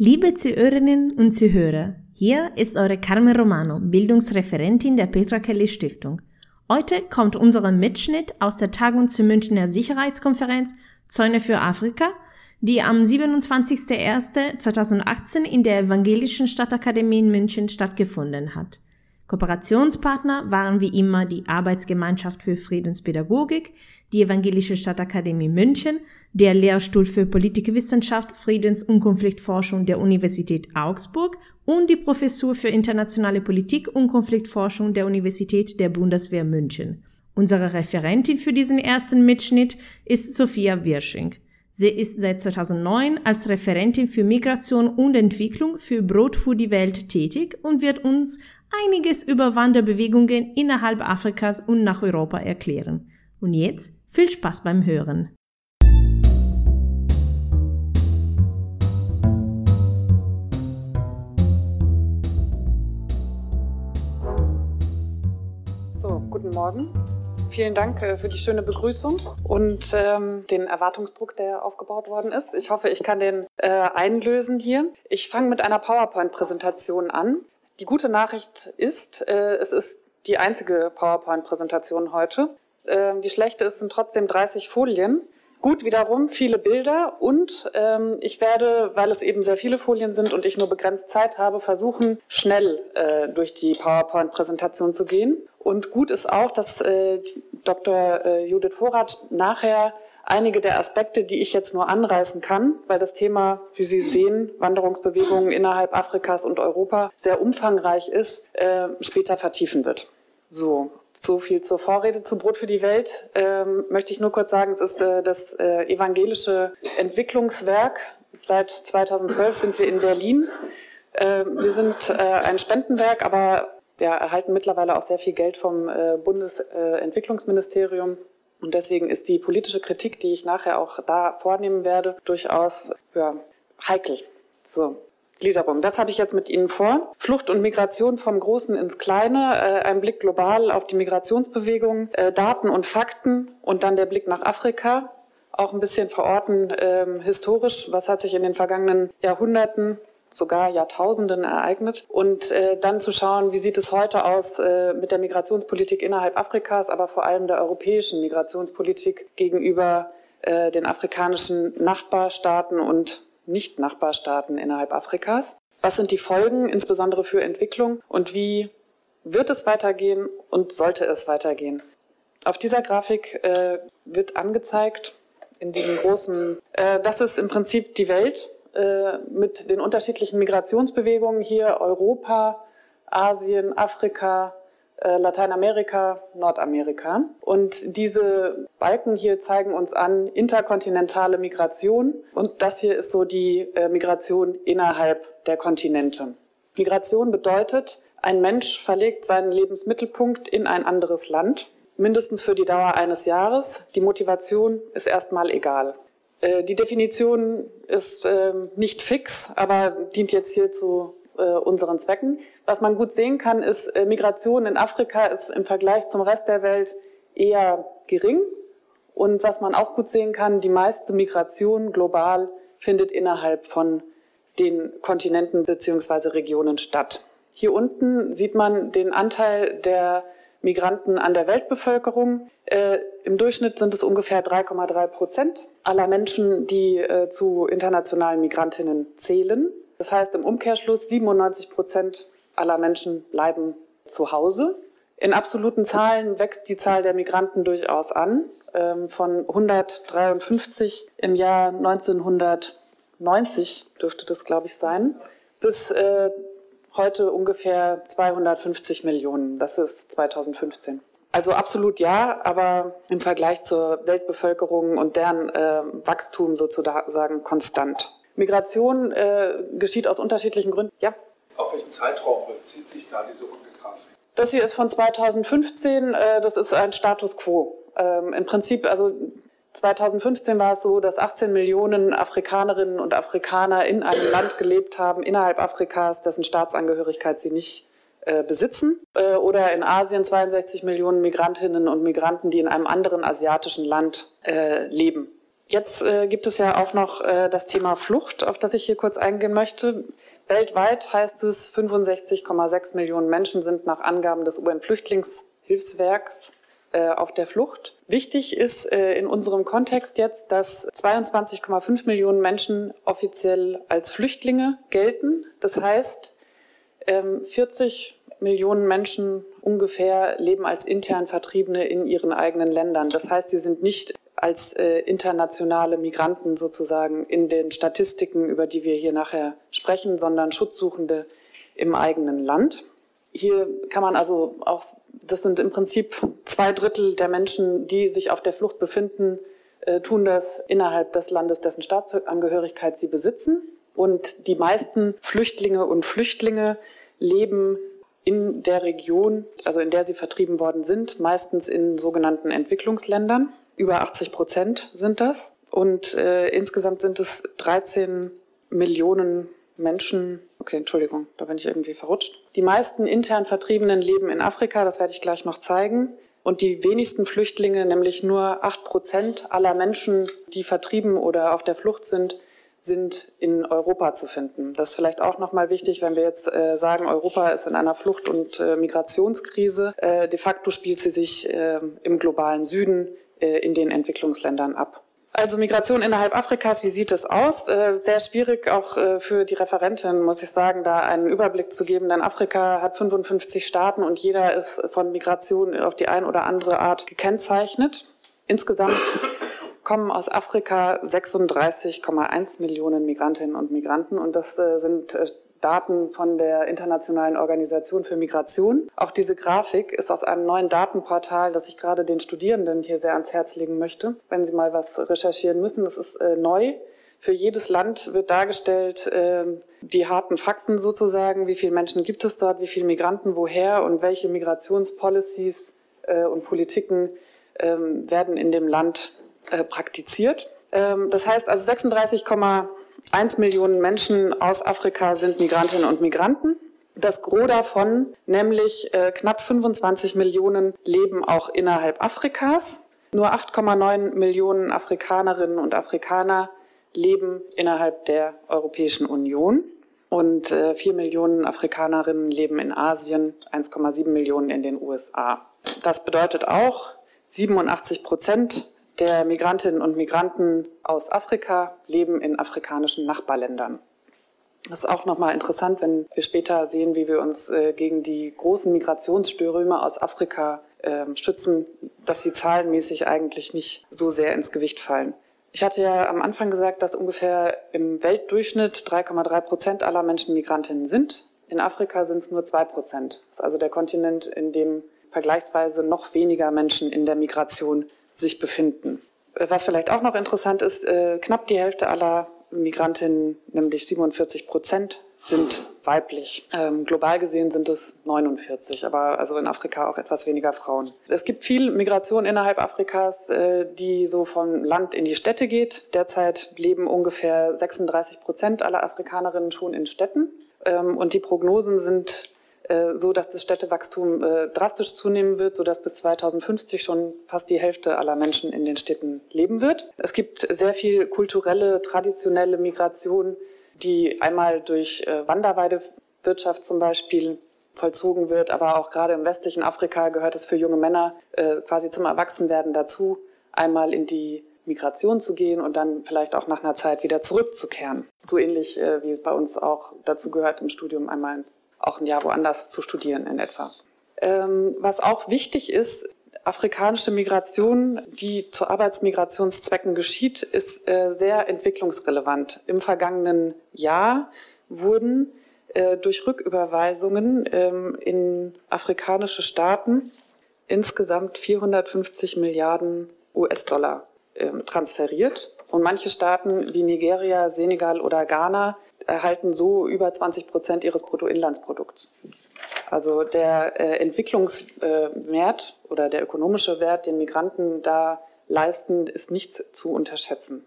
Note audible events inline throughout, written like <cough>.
Liebe Zuhörerinnen und Zuhörer, hier ist eure Carmen Romano, Bildungsreferentin der Petra Kelly Stiftung. Heute kommt unser Mitschnitt aus der Tagung zur Münchner Sicherheitskonferenz Zäune für Afrika, die am 27.01.2018 in der Evangelischen Stadtakademie in München stattgefunden hat. Kooperationspartner waren wie immer die Arbeitsgemeinschaft für Friedenspädagogik, die Evangelische Stadtakademie München, der Lehrstuhl für Politikwissenschaft, Friedens- und Konfliktforschung der Universität Augsburg und die Professur für internationale Politik und Konfliktforschung der Universität der Bundeswehr München. Unsere Referentin für diesen ersten Mitschnitt ist Sophia Wirsching. Sie ist seit 2009 als Referentin für Migration und Entwicklung für Brot für die Welt tätig und wird uns einiges über Wanderbewegungen innerhalb Afrikas und nach Europa erklären. Und jetzt viel Spaß beim Hören. So, guten Morgen. Vielen Dank äh, für die schöne Begrüßung und ähm, den Erwartungsdruck, der aufgebaut worden ist. Ich hoffe, ich kann den äh, einlösen hier. Ich fange mit einer PowerPoint-Präsentation an. Die gute Nachricht ist, äh, es ist die einzige PowerPoint-Präsentation heute. Äh, die schlechte ist, sind trotzdem 30 Folien. Gut wiederum viele Bilder und ähm, ich werde, weil es eben sehr viele Folien sind und ich nur begrenzt Zeit habe, versuchen, schnell äh, durch die PowerPoint-Präsentation zu gehen. Und gut ist auch, dass äh, Dr. Äh, Judith Vorrat nachher einige der Aspekte, die ich jetzt nur anreißen kann, weil das Thema, wie Sie sehen, Wanderungsbewegungen innerhalb Afrikas und Europa sehr umfangreich ist, äh, später vertiefen wird. So, so viel zur Vorrede zu Brot für die Welt. Ähm, möchte ich nur kurz sagen, es ist äh, das äh, evangelische Entwicklungswerk. Seit 2012 sind wir in Berlin. Äh, wir sind äh, ein Spendenwerk, aber wir erhalten mittlerweile auch sehr viel Geld vom äh, Bundesentwicklungsministerium. Und deswegen ist die politische Kritik, die ich nachher auch da vornehmen werde, durchaus ja, heikel. So, Gliederung. Das habe ich jetzt mit Ihnen vor. Flucht und Migration vom Großen ins Kleine, äh, ein Blick global auf die Migrationsbewegung, äh, Daten und Fakten und dann der Blick nach Afrika. Auch ein bisschen verorten ähm, historisch, was hat sich in den vergangenen Jahrhunderten sogar Jahrtausenden ereignet. Und äh, dann zu schauen, wie sieht es heute aus äh, mit der Migrationspolitik innerhalb Afrikas, aber vor allem der europäischen Migrationspolitik gegenüber äh, den afrikanischen Nachbarstaaten und nicht-Nachbarstaaten innerhalb Afrikas. Was sind die Folgen, insbesondere für Entwicklung und wie wird es weitergehen und sollte es weitergehen? Auf dieser Grafik äh, wird angezeigt, in diesem großen, äh, das ist im Prinzip die Welt äh, mit den unterschiedlichen Migrationsbewegungen hier, Europa, Asien, Afrika, äh, Lateinamerika, Nordamerika. Und diese Balken hier zeigen uns an interkontinentale Migration. Und das hier ist so die äh, Migration innerhalb der Kontinente. Migration bedeutet, ein Mensch verlegt seinen Lebensmittelpunkt in ein anderes Land, mindestens für die Dauer eines Jahres. Die Motivation ist erstmal egal. Äh, die Definition ist ähm, nicht fix, aber dient jetzt hier zu unseren Zwecken. Was man gut sehen kann, ist, äh, Migration in Afrika ist im Vergleich zum Rest der Welt eher gering. Und was man auch gut sehen kann, die meiste Migration global findet innerhalb von den Kontinenten beziehungsweise Regionen statt. Hier unten sieht man den Anteil der Migranten an der Weltbevölkerung. Äh, Im Durchschnitt sind es ungefähr 3,3 Prozent aller Menschen, die äh, zu internationalen Migrantinnen zählen. Das heißt im Umkehrschluss 97 Prozent aller Menschen bleiben zu Hause. In absoluten Zahlen wächst die Zahl der Migranten durchaus an. Ähm, von 153 im Jahr 1990 dürfte das, glaube ich, sein, bis äh, heute ungefähr 250 Millionen. Das ist 2015. Also absolut ja, aber im Vergleich zur Weltbevölkerung und deren äh, Wachstum sozusagen konstant. Migration äh, geschieht aus unterschiedlichen Gründen. Ja. Auf welchen Zeitraum bezieht sich da diese Grafik? Das hier ist von 2015, äh, das ist ein Status quo. Ähm, Im Prinzip, also 2015 war es so, dass 18 Millionen Afrikanerinnen und Afrikaner in einem Land gelebt haben, innerhalb Afrikas, dessen Staatsangehörigkeit sie nicht äh, besitzen. Äh, oder in Asien 62 Millionen Migrantinnen und Migranten, die in einem anderen asiatischen Land äh, leben. Jetzt äh, gibt es ja auch noch äh, das Thema Flucht, auf das ich hier kurz eingehen möchte. Weltweit heißt es, 65,6 Millionen Menschen sind nach Angaben des UN-Flüchtlingshilfswerks äh, auf der Flucht. Wichtig ist äh, in unserem Kontext jetzt, dass 22,5 Millionen Menschen offiziell als Flüchtlinge gelten. Das heißt, ähm, 40 Millionen Menschen ungefähr leben als intern Vertriebene in ihren eigenen Ländern. Das heißt, sie sind nicht als äh, internationale Migranten sozusagen in den Statistiken, über die wir hier nachher sprechen, sondern Schutzsuchende im eigenen Land. Hier kann man also auch, das sind im Prinzip zwei Drittel der Menschen, die sich auf der Flucht befinden, äh, tun das innerhalb des Landes, dessen Staatsangehörigkeit sie besitzen. Und die meisten Flüchtlinge und Flüchtlinge leben in der Region, also in der sie vertrieben worden sind, meistens in sogenannten Entwicklungsländern. Über 80 Prozent sind das. Und äh, insgesamt sind es 13 Millionen Menschen, okay, Entschuldigung, da bin ich irgendwie verrutscht. Die meisten intern Vertriebenen leben in Afrika, das werde ich gleich noch zeigen. Und die wenigsten Flüchtlinge, nämlich nur acht Prozent aller Menschen, die vertrieben oder auf der Flucht sind, sind in Europa zu finden. Das ist vielleicht auch nochmal wichtig, wenn wir jetzt äh, sagen, Europa ist in einer Flucht- und äh, Migrationskrise. Äh, de facto spielt sie sich äh, im globalen Süden äh, in den Entwicklungsländern ab. Also Migration innerhalb Afrikas, wie sieht es aus? Äh, sehr schwierig auch äh, für die Referentin, muss ich sagen, da einen Überblick zu geben, denn Afrika hat 55 Staaten und jeder ist von Migration auf die ein oder andere Art gekennzeichnet. Insgesamt kommen aus Afrika 36,1 Millionen Migrantinnen und Migranten und das äh, sind Daten von der Internationalen Organisation für Migration. Auch diese Grafik ist aus einem neuen Datenportal, das ich gerade den Studierenden hier sehr ans Herz legen möchte, wenn sie mal was recherchieren müssen. Das ist äh, neu. Für jedes Land wird dargestellt, äh, die harten Fakten sozusagen, wie viele Menschen gibt es dort, wie viele Migranten woher und welche Migrationspolicies äh, und Politiken äh, werden in dem Land äh, praktiziert. Ähm, das heißt also 36, 1 Million Menschen aus Afrika sind Migrantinnen und Migranten. Das Gros davon, nämlich äh, knapp 25 Millionen, leben auch innerhalb Afrikas. Nur 8,9 Millionen Afrikanerinnen und Afrikaner leben innerhalb der Europäischen Union. Und äh, 4 Millionen Afrikanerinnen leben in Asien, 1,7 Millionen in den USA. Das bedeutet auch, 87 Prozent der Migrantinnen und Migranten aus Afrika leben in afrikanischen Nachbarländern. Das ist auch nochmal interessant, wenn wir später sehen, wie wir uns äh, gegen die großen Migrationsströme aus Afrika äh, schützen, dass sie zahlenmäßig eigentlich nicht so sehr ins Gewicht fallen. Ich hatte ja am Anfang gesagt, dass ungefähr im Weltdurchschnitt 3,3 Prozent aller Menschen Migrantinnen sind. In Afrika sind es nur zwei Prozent. Das ist also der Kontinent, in dem vergleichsweise noch weniger Menschen in der Migration sich befinden. Was vielleicht auch noch interessant ist, äh, knapp die Hälfte aller Migrantinnen, nämlich 47 Prozent, sind weiblich. Ähm, global gesehen sind es 49, aber also in Afrika auch etwas weniger Frauen. Es gibt viel Migration innerhalb Afrikas, äh, die so vom Land in die Städte geht. Derzeit leben ungefähr 36 Prozent aller Afrikanerinnen schon in Städten. Ähm, und die Prognosen sind so dass das Städtewachstum äh, drastisch zunehmen wird, so dass bis 2050 schon fast die Hälfte aller Menschen in den Städten leben wird. Es gibt sehr viel kulturelle, traditionelle Migration, die einmal durch äh, Wanderweidewirtschaft zum Beispiel vollzogen wird, aber auch gerade im westlichen Afrika gehört es für junge Männer quasi zum Erwachsenwerden dazu, einmal in die Migration zu gehen und dann vielleicht auch nach einer Zeit wieder zurückzukehren. So ähnlich wie es bei uns auch dazu gehört, im Studium einmal auch ein Jahr woanders zu studieren in etwa. Ähm, was auch wichtig ist, afrikanische Migration, die zu Arbeitsmigrationszwecken geschieht, ist äh, sehr entwicklungsrelevant. Im vergangenen Jahr wurden äh, durch Rücküberweisungen ähm, in afrikanische Staaten insgesamt 450 Milliarden US-Dollar ähm, transferiert. Und manche Staaten wie Nigeria, Senegal oder Ghana erhalten so über 20 Prozent ihres Bruttoinlandsprodukts. Also der äh, Entwicklungswert äh, oder der ökonomische Wert, den Migranten da leisten, ist nicht zu unterschätzen.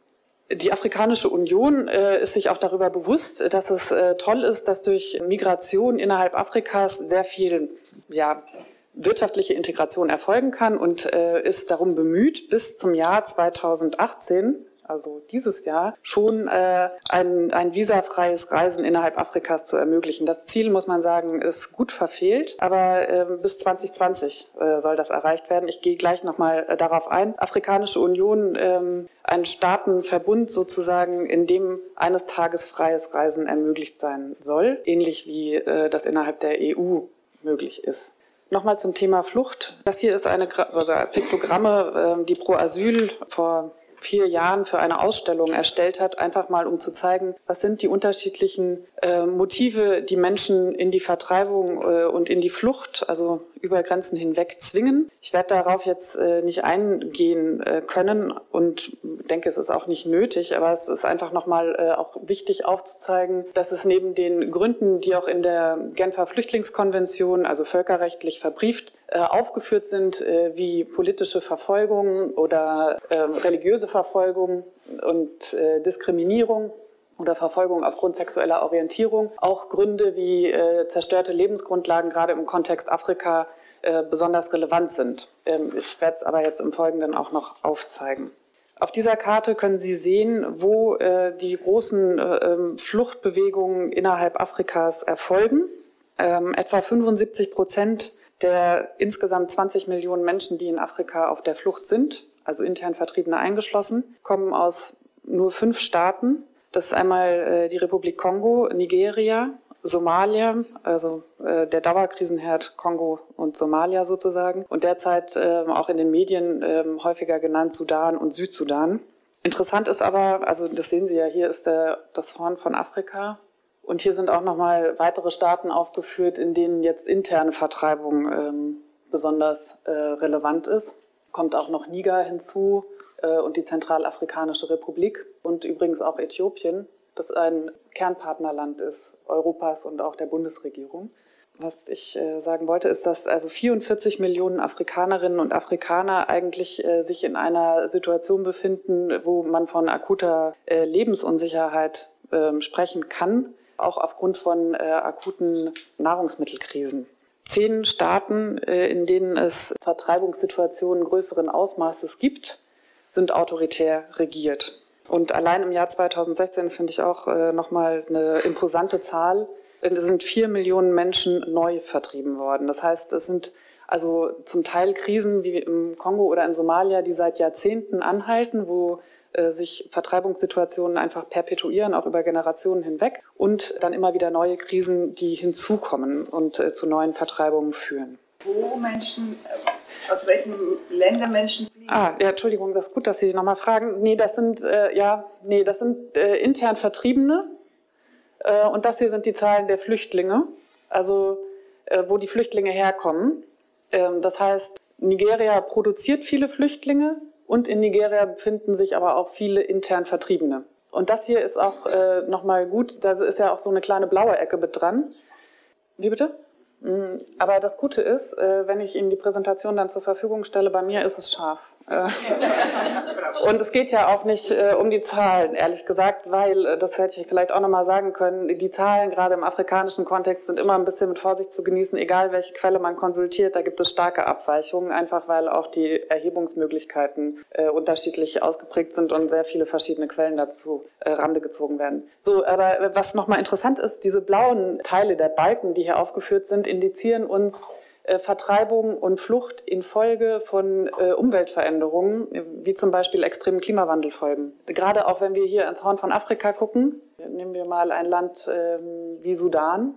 Die Afrikanische Union äh, ist sich auch darüber bewusst, dass es äh, toll ist, dass durch Migration innerhalb Afrikas sehr viel ja, wirtschaftliche Integration erfolgen kann und äh, ist darum bemüht, bis zum Jahr 2018 also dieses Jahr, schon äh, ein, ein visafreies Reisen innerhalb Afrikas zu ermöglichen. Das Ziel, muss man sagen, ist gut verfehlt, aber äh, bis 2020 äh, soll das erreicht werden. Ich gehe gleich nochmal äh, darauf ein. Afrikanische Union, ähm, ein Staatenverbund sozusagen, in dem eines Tages freies Reisen ermöglicht sein soll, ähnlich wie äh, das innerhalb der EU möglich ist. Nochmal zum Thema Flucht. Das hier ist eine Piktogramme, ähm, die Pro Asyl vor vier Jahren für eine Ausstellung erstellt hat, einfach mal um zu zeigen, was sind die unterschiedlichen äh, Motive, die Menschen in die Vertreibung äh, und in die Flucht, also über Grenzen hinweg zwingen. Ich werde darauf jetzt äh, nicht eingehen äh, können und denke, es ist auch nicht nötig, aber es ist einfach nochmal äh, auch wichtig aufzuzeigen, dass es neben den Gründen, die auch in der Genfer Flüchtlingskonvention, also völkerrechtlich verbrieft, aufgeführt sind, äh, wie politische Verfolgung oder äh, religiöse Verfolgung und äh, Diskriminierung oder Verfolgung aufgrund sexueller Orientierung, auch Gründe wie äh, zerstörte Lebensgrundlagen gerade im Kontext Afrika äh, besonders relevant sind. Ähm, ich werde es aber jetzt im Folgenden auch noch aufzeigen. Auf dieser Karte können Sie sehen, wo äh, die großen äh, ähm, Fluchtbewegungen innerhalb Afrikas erfolgen. Ähm, etwa 75 Prozent der insgesamt 20 Millionen Menschen, die in Afrika auf der Flucht sind, also intern Vertriebene eingeschlossen, kommen aus nur fünf Staaten das ist einmal äh, die Republik Kongo, Nigeria, Somalia, also äh, der Dauerkrisenherd Kongo und Somalia sozusagen und derzeit äh, auch in den Medien äh, häufiger genannt Sudan und Südsudan. Interessant ist aber, also das sehen Sie ja, hier ist der, das Horn von Afrika und hier sind auch nochmal weitere Staaten aufgeführt, in denen jetzt interne Vertreibung ähm, besonders äh, relevant ist. Kommt auch noch Niger hinzu, äh, und die Zentralafrikanische Republik und übrigens auch Äthiopien, das ein Kernpartnerland ist Europas und auch der Bundesregierung. Was ich äh, sagen wollte, ist, dass also 44 Millionen Afrikanerinnen und Afrikaner eigentlich äh, sich in einer Situation befinden, wo man von akuter äh, Lebensunsicherheit ähm, sprechen kann, auch aufgrund von äh, akuten Nahrungsmittelkrisen. Zehn Staaten, äh, in denen es Vertreibungssituationen größeren Ausmaßes gibt, sind autoritär regiert. Und allein im Jahr 2016, das finde ich auch äh, nochmal eine imposante Zahl, es sind vier Millionen Menschen neu vertrieben worden. Das heißt, es sind also zum Teil Krisen wie im Kongo oder in Somalia, die seit Jahrzehnten anhalten, wo äh, sich Vertreibungssituationen einfach perpetuieren, auch über Generationen hinweg. Und dann immer wieder neue Krisen, die hinzukommen und äh, zu neuen Vertreibungen führen. Wo Menschen äh, aus welchen Ländern Menschen fliegen? Ah, ja, Entschuldigung, das ist gut, dass Sie nochmal fragen. Nee, das sind, äh, ja, nee, das sind äh, intern Vertriebene. Äh, und das hier sind die Zahlen der Flüchtlinge, also äh, wo die Flüchtlinge herkommen. Ähm, das heißt, Nigeria produziert viele Flüchtlinge und in Nigeria befinden sich aber auch viele intern Vertriebene. Und das hier ist auch äh, nochmal gut, da ist ja auch so eine kleine blaue Ecke mit dran. Wie bitte? Mm, aber das Gute ist, äh, wenn ich Ihnen die Präsentation dann zur Verfügung stelle, bei mir ist es scharf. Äh, <laughs> und es geht ja auch nicht äh, um die Zahlen, ehrlich gesagt, weil, das hätte ich vielleicht auch nochmal sagen können, die Zahlen gerade im afrikanischen Kontext sind immer ein bisschen mit Vorsicht zu genießen, egal welche Quelle man konsultiert, da gibt es starke Abweichungen, einfach weil auch die Erhebungsmöglichkeiten unterschiedlich ausgeprägt sind und sehr viele verschiedene Quellen dazu Rande gezogen werden. So, aber was nochmal interessant ist, diese blauen Teile der Balken, die hier aufgeführt sind, indizieren uns äh, Vertreibung und Flucht infolge von äh, Umweltveränderungen, wie zum Beispiel extremen Klimawandelfolgen. Gerade auch wenn wir hier ins Horn von Afrika gucken, nehmen wir mal ein Land ähm, wie Sudan,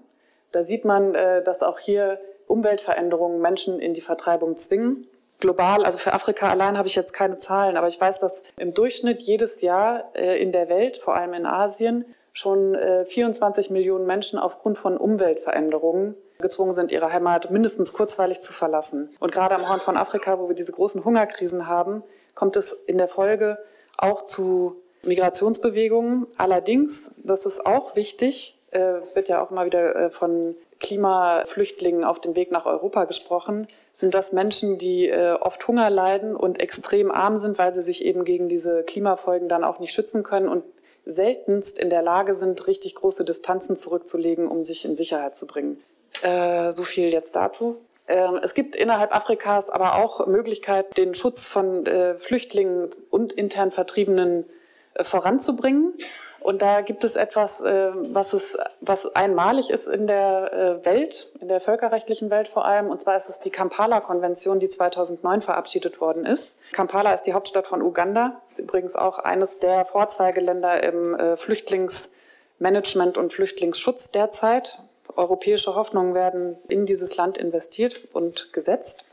da sieht man, äh, dass auch hier Umweltveränderungen Menschen in die Vertreibung zwingen. Global, also für Afrika allein habe ich jetzt keine Zahlen, aber ich weiß, dass im Durchschnitt jedes Jahr in der Welt, vor allem in Asien, schon 24 Millionen Menschen aufgrund von Umweltveränderungen gezwungen sind, ihre Heimat mindestens kurzweilig zu verlassen. Und gerade am Horn von Afrika, wo wir diese großen Hungerkrisen haben, kommt es in der Folge auch zu Migrationsbewegungen. Allerdings, das ist auch wichtig, äh, es wird ja auch immer wieder äh, von Klimaflüchtlingen auf dem Weg nach Europa gesprochen, sind das Menschen, die äh, oft Hunger leiden und extrem arm sind, weil sie sich eben gegen diese Klimafolgen dann auch nicht schützen können und seltenst in der Lage sind, richtig große Distanzen zurückzulegen, um sich in Sicherheit zu bringen. Äh, so viel jetzt dazu. Ähm, es gibt innerhalb Afrikas aber auch Möglichkeit, den Schutz von äh, Flüchtlingen und intern Vertriebenen äh, voranzubringen. Und da gibt es etwas, was, es, was einmalig ist in der Welt, in der völkerrechtlichen Welt vor allem. Und zwar ist es die Kampala-Konvention, die 2009 verabschiedet worden ist. Kampala ist die Hauptstadt von Uganda, ist übrigens auch eines der Vorzeigeländer im Flüchtlingsmanagement und Flüchtlingsschutz derzeit. Europäische Hoffnungen werden in dieses Land investiert und gesetzt.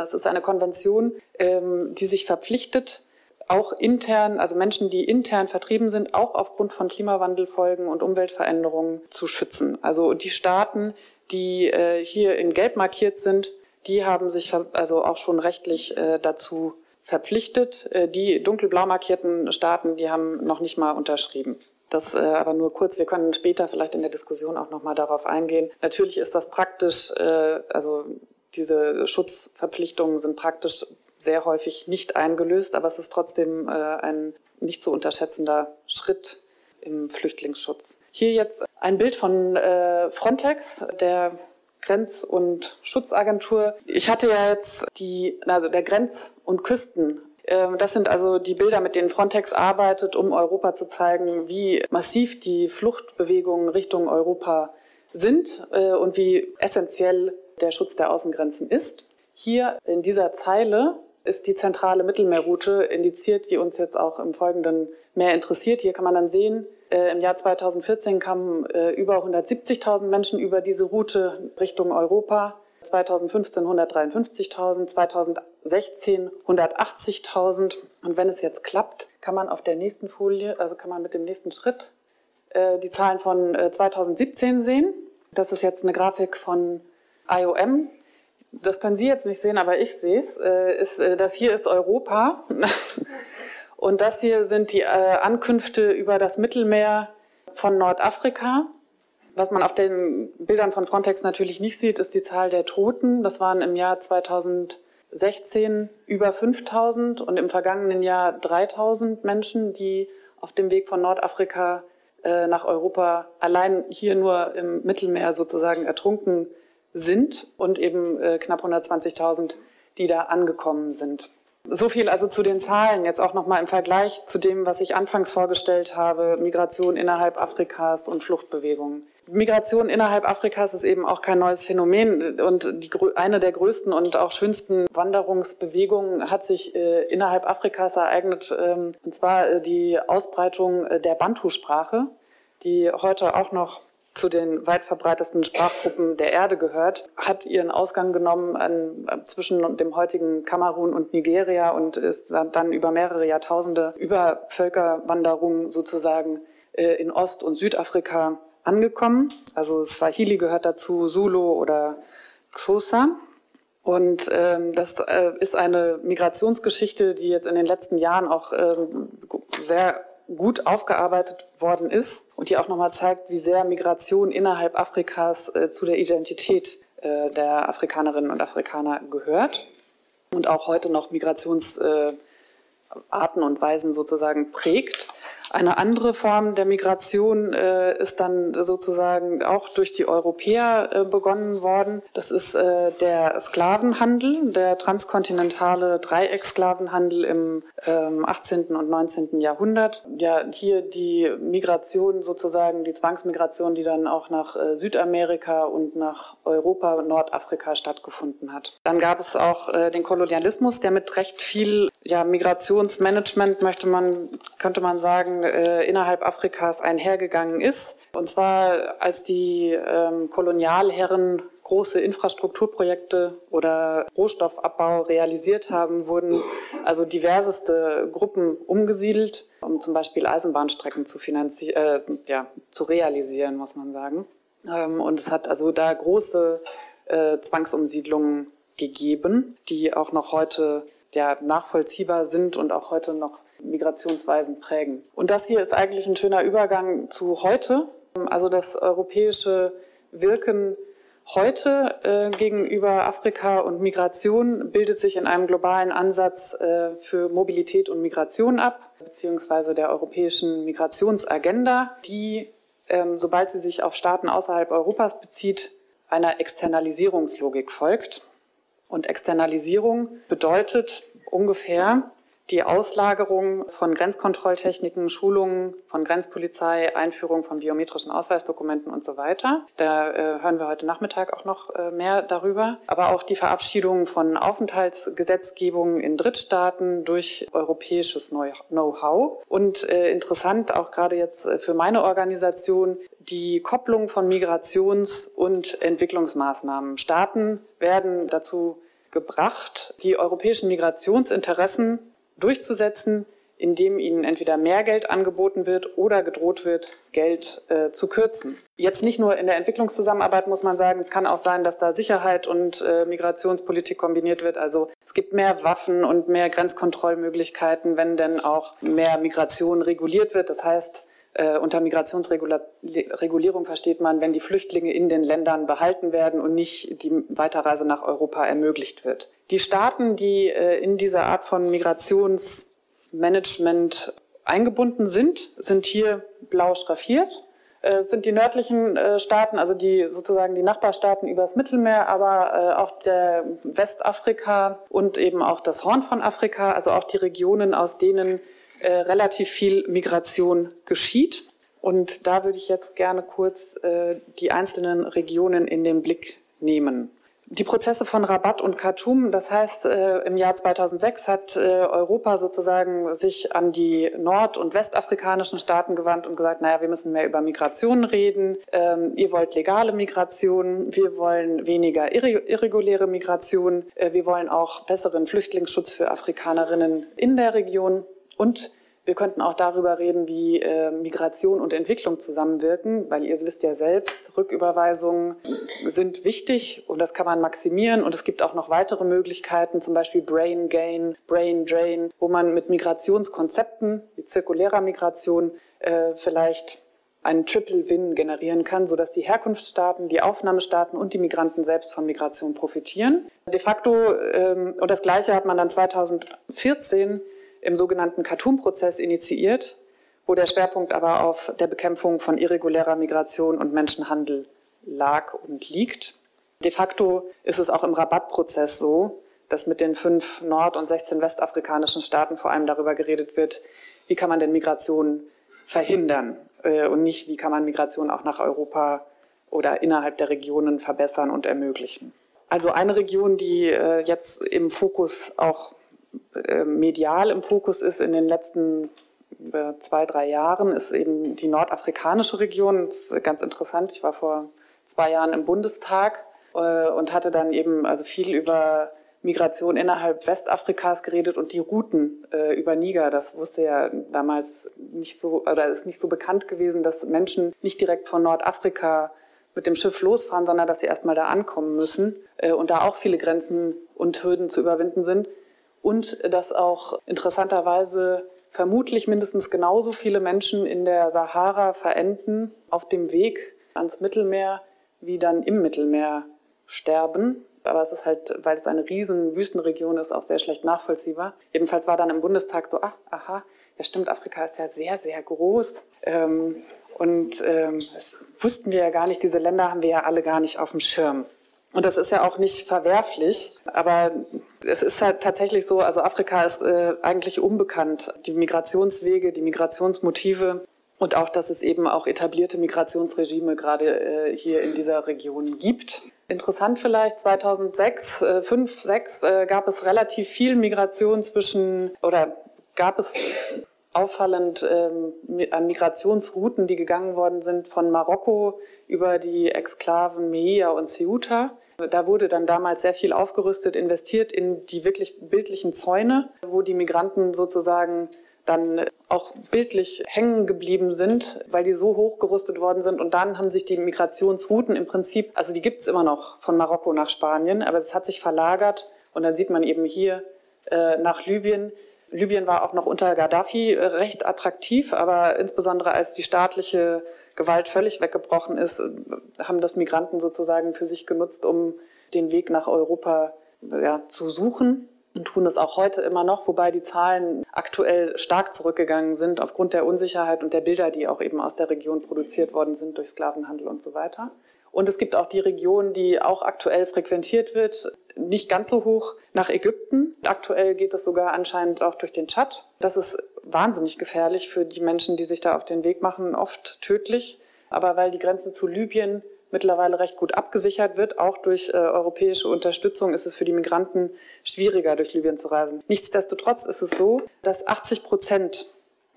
Es ist eine Konvention, ähm, die sich verpflichtet, auch intern, also Menschen, die intern vertrieben sind, auch aufgrund von Klimawandelfolgen und Umweltveränderungen zu schützen. Also die Staaten, die äh, hier in Gelb markiert sind, die haben sich also auch schon rechtlich äh, dazu verpflichtet. Äh, die dunkelblau markierten Staaten, die haben noch nicht mal unterschrieben. Das äh, aber nur kurz. Wir können später vielleicht in der Diskussion auch noch mal darauf eingehen. Natürlich ist das praktisch, äh, also diese Schutzverpflichtungen sind praktisch sehr häufig nicht eingelöst, aber es ist trotzdem äh, ein nicht zu unterschätzender Schritt im Flüchtlingsschutz. Hier jetzt ein Bild von äh, Frontex, der Grenz- und Schutzagentur. Ich hatte ja jetzt die, also der Grenz- und Küsten. Äh, das sind also die Bilder, mit denen Frontex arbeitet, um Europa zu zeigen, wie massiv die Fluchtbewegungen Richtung Europa sind äh, und wie essentiell der Schutz der Außengrenzen ist. Hier in dieser Zeile ist die zentrale Mittelmeerroute indiziert, die uns jetzt auch im Folgenden mehr interessiert. Hier kann man dann sehen, äh, im Jahr 2014 kamen äh, über 170.000 Menschen über diese Route Richtung Europa. 2015 153.000, 2016 180.000. Und wenn es jetzt klappt, kann man auf der nächsten Folie, also kann man mit dem nächsten Schritt äh, die Zahlen von 2017 sehen. Das ist jetzt eine Grafik von IOM, das können Sie jetzt nicht sehen, aber ich sehe es, äh, äh, das hier ist Europa <laughs> und das hier sind die äh, Ankünfte über das Mittelmeer von Nordafrika. Was man auf den Bildern von Frontex natürlich nicht sieht, ist die Zahl der Toten. Das waren im Jahr 2016 über 5000 und im vergangenen Jahr 3000 Menschen, die auf dem Weg von Nordafrika nach Europa allein hier nur im Mittelmeer sozusagen ertrunken sind und eben äh, knapp 120.000, die da angekommen sind. So viel also zu den Zahlen. Jetzt auch nochmal im Vergleich zu dem, was ich anfangs vorgestellt habe, Migration innerhalb Afrikas und Fluchtbewegungen. Migration innerhalb Afrikas ist eben auch kein neues Phänomen. Und die, eine der größten und auch schönsten Wanderungsbewegungen hat sich äh, innerhalb Afrikas ereignet, ähm, und zwar äh, die Ausbreitung äh, der Bantu-Sprache, die heute auch noch zu den weit verbreitesten Sprachgruppen der Erde gehört, hat ihren Ausgang genommen an, zwischen dem heutigen Kamerun und Nigeria und ist dann über mehrere Jahrtausende über Völkerwanderung sozusagen äh, in Ost- und Südafrika angekommen. Also Swahili gehört dazu, Zulu oder Xhosa. Und ähm, das äh, ist eine Migrationsgeschichte, die jetzt in den letzten Jahren auch ähm, sehr gut aufgearbeitet worden ist und die auch nochmal zeigt, wie sehr Migration innerhalb Afrikas äh, zu der Identität äh, der Afrikanerinnen und Afrikaner gehört und auch heute noch Migrationsarten äh, und Weisen sozusagen prägt. Eine andere Form der Migration äh, ist dann sozusagen auch durch die Europäer äh, begonnen worden. Das ist äh, der Sklavenhandel, der transkontinentale Dreiecksklavenhandel im ähm, 18. und 19. Jahrhundert. Ja, hier die Migration sozusagen, die Zwangsmigration, die dann auch nach äh, Südamerika und nach Europa, Nordafrika stattgefunden hat. Dann gab es auch äh, den Kolonialismus, der mit recht viel ja, Migrationsmanagement, möchte man, könnte man sagen, äh, innerhalb Afrikas einhergegangen ist. Und zwar als die ähm, Kolonialherren große Infrastrukturprojekte oder Rohstoffabbau realisiert haben, wurden also diverseste Gruppen umgesiedelt, um zum Beispiel Eisenbahnstrecken zu äh, ja, zu realisieren, muss man sagen. Ähm, und es hat also da große äh, Zwangsumsiedlungen gegeben, die auch noch heute ja, nachvollziehbar sind und auch heute noch Migrationsweisen prägen. Und das hier ist eigentlich ein schöner Übergang zu heute. Also das europäische Wirken heute äh, gegenüber Afrika und Migration bildet sich in einem globalen Ansatz äh, für Mobilität und Migration ab, beziehungsweise der europäischen Migrationsagenda, die, sobald sie sich auf Staaten außerhalb Europas bezieht, einer Externalisierungslogik folgt. Und Externalisierung bedeutet ungefähr, die Auslagerung von Grenzkontrolltechniken, Schulungen von Grenzpolizei, Einführung von biometrischen Ausweisdokumenten und so weiter. Da äh, hören wir heute Nachmittag auch noch äh, mehr darüber. Aber auch die Verabschiedung von Aufenthaltsgesetzgebungen in Drittstaaten durch europäisches Know-how. Und äh, interessant auch gerade jetzt äh, für meine Organisation die Kopplung von Migrations- und Entwicklungsmaßnahmen. Staaten werden dazu gebracht, die europäischen Migrationsinteressen durchzusetzen, indem ihnen entweder mehr Geld angeboten wird oder gedroht wird, Geld äh, zu kürzen. Jetzt nicht nur in der Entwicklungszusammenarbeit muss man sagen, es kann auch sein, dass da Sicherheit und äh, Migrationspolitik kombiniert wird. Also es gibt mehr Waffen und mehr Grenzkontrollmöglichkeiten, wenn denn auch mehr Migration reguliert wird. Das heißt, äh, unter Migrationsregulierung versteht man, wenn die Flüchtlinge in den Ländern behalten werden und nicht die Weiterreise nach Europa ermöglicht wird. Die Staaten, die äh, in dieser Art von Migrationsmanagement eingebunden sind, sind hier blau schraffiert. Äh, sind die nördlichen äh, Staaten, also die sozusagen die Nachbarstaaten übers Mittelmeer, aber äh, auch der Westafrika und eben auch das Horn von Afrika, also auch die Regionen, aus denen äh, relativ viel Migration geschieht. Und da würde ich jetzt gerne kurz äh, die einzelnen Regionen in den Blick nehmen. Die Prozesse von Rabat und Khartoum, das heißt, äh, im Jahr 2006 hat äh, Europa sozusagen sich an die nord- und westafrikanischen Staaten gewandt und gesagt, naja, wir müssen mehr über Migration reden. Ähm, ihr wollt legale Migration, wir wollen weniger irreguläre Migration, äh, wir wollen auch besseren Flüchtlingsschutz für Afrikanerinnen in der Region. Und wir könnten auch darüber reden, wie äh, Migration und Entwicklung zusammenwirken, weil ihr wisst ja selbst, Rücküberweisungen sind wichtig und das kann man maximieren. Und es gibt auch noch weitere Möglichkeiten, zum Beispiel Brain Gain, Brain Drain, wo man mit Migrationskonzepten, wie zirkulärer Migration, äh, vielleicht einen Triple Win generieren kann, sodass die Herkunftsstaaten, die Aufnahmestaaten und die Migranten selbst von Migration profitieren. De facto, ähm, und das Gleiche hat man dann 2014 im sogenannten Khartoum-Prozess initiiert, wo der Schwerpunkt aber auf der Bekämpfung von irregulärer Migration und Menschenhandel lag und liegt. De facto ist es auch im Rabattprozess so, dass mit den fünf nord- und 16 westafrikanischen Staaten vor allem darüber geredet wird, wie kann man denn Migration verhindern äh, und nicht, wie kann man Migration auch nach Europa oder innerhalb der Regionen verbessern und ermöglichen. Also eine Region, die äh, jetzt im Fokus auch medial im Fokus ist in den letzten äh, zwei, drei Jahren, ist eben die nordafrikanische Region. Das ist ganz interessant. Ich war vor zwei Jahren im Bundestag äh, und hatte dann eben also viel über Migration innerhalb Westafrikas geredet und die Routen äh, über Niger. Das wusste ja damals nicht so oder ist nicht so bekannt gewesen, dass Menschen nicht direkt von Nordafrika mit dem Schiff losfahren, sondern dass sie erstmal da ankommen müssen äh, und da auch viele Grenzen und Hürden zu überwinden sind und dass auch interessanterweise vermutlich mindestens genauso viele Menschen in der Sahara verenden auf dem Weg ans Mittelmeer, wie dann im Mittelmeer sterben. Aber es ist halt, weil es eine riesen Wüstenregion ist, auch sehr schlecht nachvollziehbar. Jedenfalls war dann im Bundestag so, ah, aha, ja stimmt, Afrika ist ja sehr, sehr groß. Ähm, und ähm, das wussten wir ja gar nicht, diese Länder haben wir ja alle gar nicht auf dem Schirm. Und das ist ja auch nicht verwerflich, aber es ist halt tatsächlich so, also Afrika ist äh, eigentlich unbekannt. Die Migrationswege, die Migrationsmotive und auch, dass es eben auch etablierte Migrationsregime gerade äh, hier in dieser Region gibt. Interessant vielleicht, 2006, äh, 5, 6 äh, gab es relativ viel Migration zwischen, oder gab es auffallend ähm, Migrationsrouten, die gegangen worden sind von Marokko über die Exklaven Meia und Ceuta. Da wurde dann damals sehr viel aufgerüstet, investiert in die wirklich bildlichen Zäune, wo die Migranten sozusagen dann auch bildlich hängen geblieben sind, weil die so hochgerüstet worden sind. Und dann haben sich die Migrationsrouten im Prinzip, also die gibt's immer noch von Marokko nach Spanien, aber es hat sich verlagert. Und dann sieht man eben hier äh, nach Libyen. Libyen war auch noch unter Gaddafi äh, recht attraktiv, aber insbesondere als die staatliche Gewalt völlig weggebrochen ist, äh, haben das Migranten sozusagen für sich genutzt, um den Weg nach Europa ja, zu suchen und tun das auch heute immer noch, wobei die Zahlen aktuell stark zurückgegangen sind aufgrund der Unsicherheit und der Bilder, die auch eben aus der Region produziert worden sind durch Sklavenhandel und so weiter. Und es gibt auch die Region, die auch aktuell frequentiert wird, nicht ganz so hoch nach Ägypten. Aktuell geht es sogar anscheinend auch durch den Tschad. Das ist wahnsinnig gefährlich für die Menschen, die sich da auf den Weg machen, oft tödlich. Aber weil die Grenze zu Libyen mittlerweile recht gut abgesichert wird, auch durch äh, europäische Unterstützung, ist es für die Migranten schwieriger, durch Libyen zu reisen. Nichtsdestotrotz ist es so, dass 80 Prozent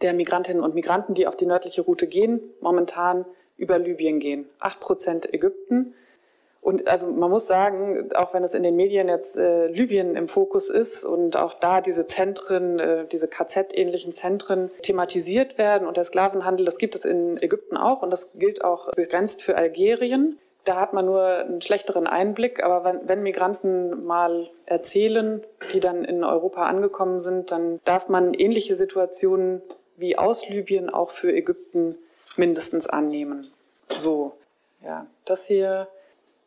der Migrantinnen und Migranten, die auf die nördliche Route gehen, momentan über Libyen gehen. Acht Prozent Ägypten. Und also man muss sagen, auch wenn es in den Medien jetzt äh, Libyen im Fokus ist und auch da diese Zentren, äh, diese KZ-ähnlichen Zentren thematisiert werden und der Sklavenhandel, das gibt es in Ägypten auch und das gilt auch begrenzt für Algerien. Da hat man nur einen schlechteren Einblick, aber wenn, wenn Migranten mal erzählen, die dann in Europa angekommen sind, dann darf man ähnliche Situationen wie aus Libyen auch für Ägypten mindestens annehmen. So, ja, das hier